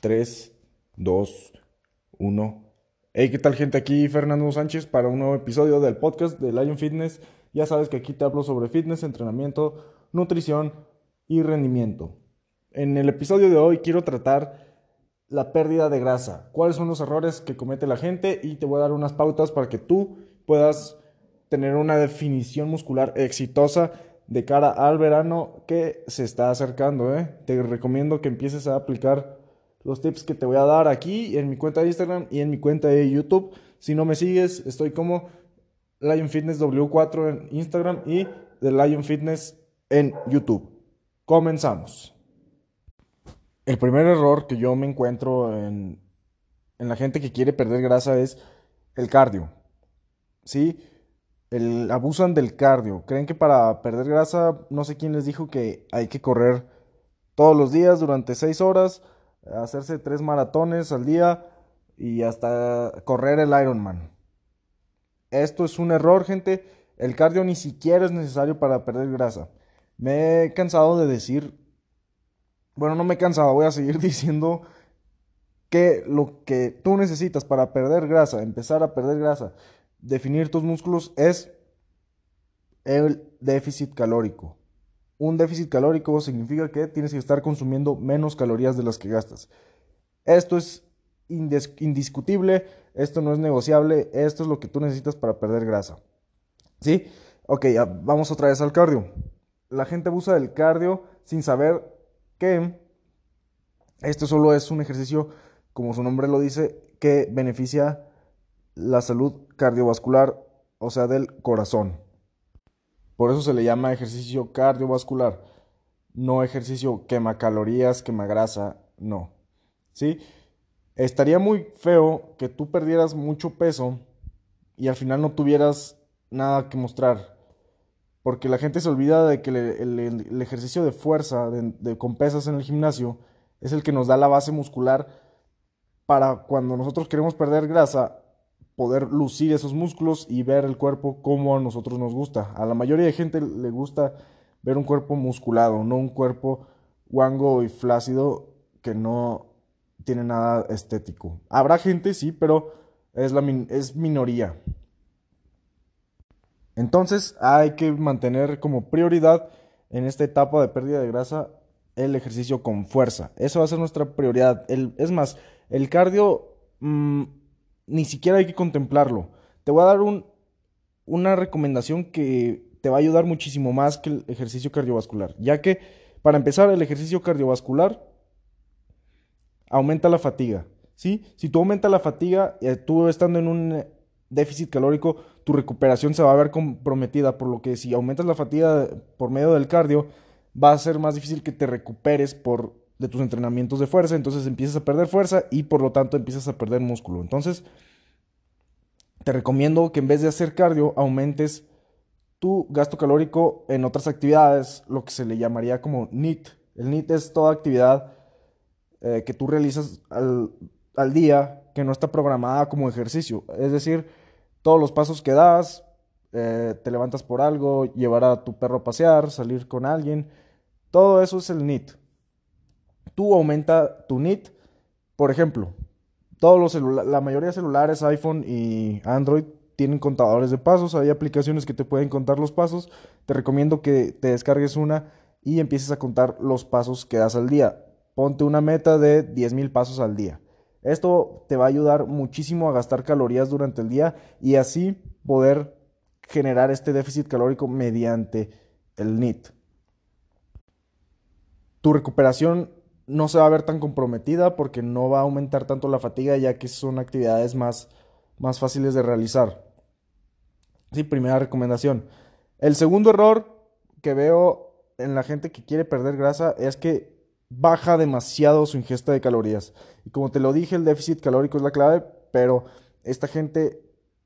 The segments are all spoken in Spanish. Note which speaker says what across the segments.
Speaker 1: 3, 2, 1. Hey, ¿qué tal gente? Aquí Fernando Sánchez para un nuevo episodio del podcast de Lion Fitness. Ya sabes que aquí te hablo sobre fitness, entrenamiento, nutrición y rendimiento. En el episodio de hoy quiero tratar la pérdida de grasa. ¿Cuáles son los errores que comete la gente? Y te voy a dar unas pautas para que tú puedas tener una definición muscular exitosa de cara al verano que se está acercando. ¿eh? Te recomiendo que empieces a aplicar los tips que te voy a dar aquí en mi cuenta de Instagram y en mi cuenta de YouTube. Si no me sigues, estoy como Lion Fitness W4 en Instagram y The Lion Fitness en YouTube. Comenzamos. El primer error que yo me encuentro en, en la gente que quiere perder grasa es el cardio. ¿Sí? El, abusan del cardio. Creen que para perder grasa, no sé quién les dijo que hay que correr todos los días durante 6 horas hacerse tres maratones al día y hasta correr el Ironman. Esto es un error, gente. El cardio ni siquiera es necesario para perder grasa. Me he cansado de decir, bueno, no me he cansado, voy a seguir diciendo que lo que tú necesitas para perder grasa, empezar a perder grasa, definir tus músculos es el déficit calórico. Un déficit calórico significa que tienes que estar consumiendo menos calorías de las que gastas. Esto es indiscutible, esto no es negociable, esto es lo que tú necesitas para perder grasa. ¿Sí? Ok, vamos otra vez al cardio. La gente abusa del cardio sin saber que esto solo es un ejercicio, como su nombre lo dice, que beneficia la salud cardiovascular, o sea, del corazón. Por eso se le llama ejercicio cardiovascular, no ejercicio quema calorías, quema grasa, no. ¿Sí? Estaría muy feo que tú perdieras mucho peso y al final no tuvieras nada que mostrar. Porque la gente se olvida de que el, ejercicio de fuerza, de, con pesas en el gimnasio, es el que nos da la base muscular para cuando nosotros queremos perder grasa, poder lucir esos músculos y ver el cuerpo como a nosotros nos gusta. A la mayoría de gente le gusta ver un cuerpo musculado, no un cuerpo guango y flácido que no tiene nada estético. Habrá gente, sí, pero es, la es minoría. Entonces hay que mantener como prioridad en esta etapa de pérdida de grasa el ejercicio con fuerza. Eso va a ser nuestra prioridad. El, es más, el cardio... Mm, ni siquiera hay que contemplarlo. Te voy a dar un, una recomendación que te va a ayudar muchísimo más que el ejercicio cardiovascular, ya que para empezar el ejercicio cardiovascular aumenta la fatiga. ¿sí? Si tú aumentas la fatiga, eh, tú estando en un déficit calórico, tu recuperación se va a ver comprometida, por lo que si aumentas la fatiga por medio del cardio, va a ser más difícil que te recuperes por de tus entrenamientos de fuerza, entonces empiezas a perder fuerza y por lo tanto empiezas a perder músculo. Entonces, te recomiendo que en vez de hacer cardio, aumentes tu gasto calórico en otras actividades, lo que se le llamaría como NEAT. El NEAT es toda actividad eh, que tú realizas al, día que no está programada como ejercicio. Es decir, todos los pasos que das, eh, te levantas por algo, llevar a tu perro a pasear, salir con alguien, todo eso es el NEAT tú aumenta tu NIT. Por ejemplo, todos los la mayoría de celulares, iPhone y Android tienen contadores de pasos, hay aplicaciones que te pueden contar los pasos. Te recomiendo que te descargues una y empieces a contar los pasos que das al día. Ponte una meta de 10.000 pasos al día. Esto te va a ayudar muchísimo a gastar calorías durante el día y así poder generar este déficit calórico mediante el NIT. Tu recuperación no se va a ver tan comprometida porque no va a aumentar tanto la fatiga ya que son actividades más, más fáciles de realizar. Sí, primera recomendación. El segundo error que veo en la gente que quiere perder grasa es que baja demasiado su ingesta de calorías. Y como te lo dije, el déficit calórico es la clave, pero esta gente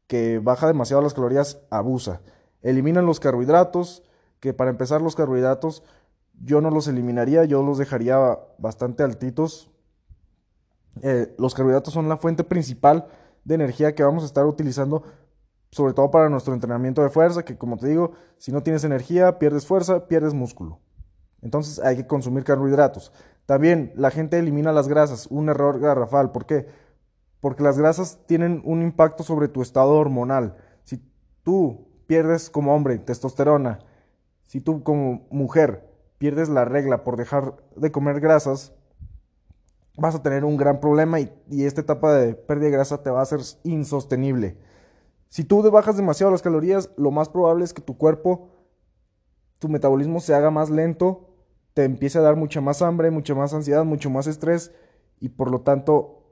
Speaker 1: que baja demasiado las calorías abusa. Eliminan los carbohidratos, que para empezar los carbohidratos yo no los eliminaría, yo los dejaría bastante altitos. Eh, los carbohidratos son la fuente principal de energía que vamos a estar utilizando, sobre todo para nuestro entrenamiento de fuerza, que como te digo, si no tienes energía, pierdes fuerza, pierdes músculo. Entonces hay que consumir carbohidratos. También la gente elimina las grasas, un error garrafal. ¿Por qué? Porque las grasas tienen un impacto sobre tu estado hormonal. Si tú pierdes como hombre testosterona, si tú como mujer pierdes la regla por dejar de comer grasas, vas a tener un gran problema y, esta etapa de pérdida de grasa te va a hacer insostenible. Si tú bajas demasiado las calorías, lo más probable es que tu cuerpo, tu metabolismo se haga más lento, te empiece a dar mucha más hambre, mucha más ansiedad, mucho más estrés y por lo tanto,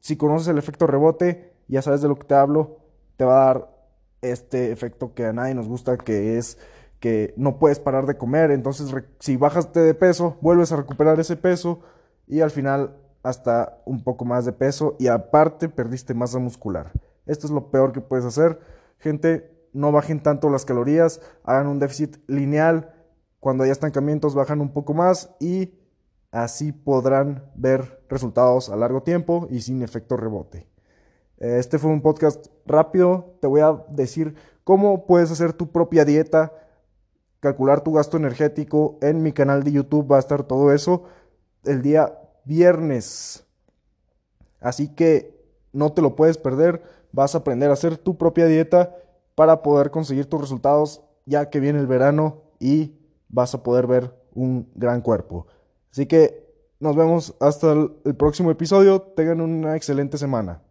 Speaker 1: si conoces el efecto rebote, ya sabes de lo que te hablo, te va a dar este efecto que a nadie nos gusta, que es que no puedes parar de comer, entonces si bajaste de peso, vuelves a recuperar ese peso y al final hasta un poco más de peso y aparte perdiste masa muscular. Esto es lo peor que puedes hacer. Gente, no bajen tanto las calorías, hagan un déficit lineal. Cuando haya estancamientos bajan un poco más y así podrán ver resultados a largo tiempo y sin efecto rebote. Este fue un podcast rápido. Te voy a decir cómo puedes hacer tu propia dieta, calcular tu gasto energético. En mi canal de YouTube va a estar todo eso el día viernes. Así que no te lo puedes perder. Vas a aprender a hacer tu propia dieta para poder conseguir tus resultados ya que viene el verano y vas a poder ver un gran cuerpo. Así que nos vemos hasta el próximo episodio. Tengan una excelente semana.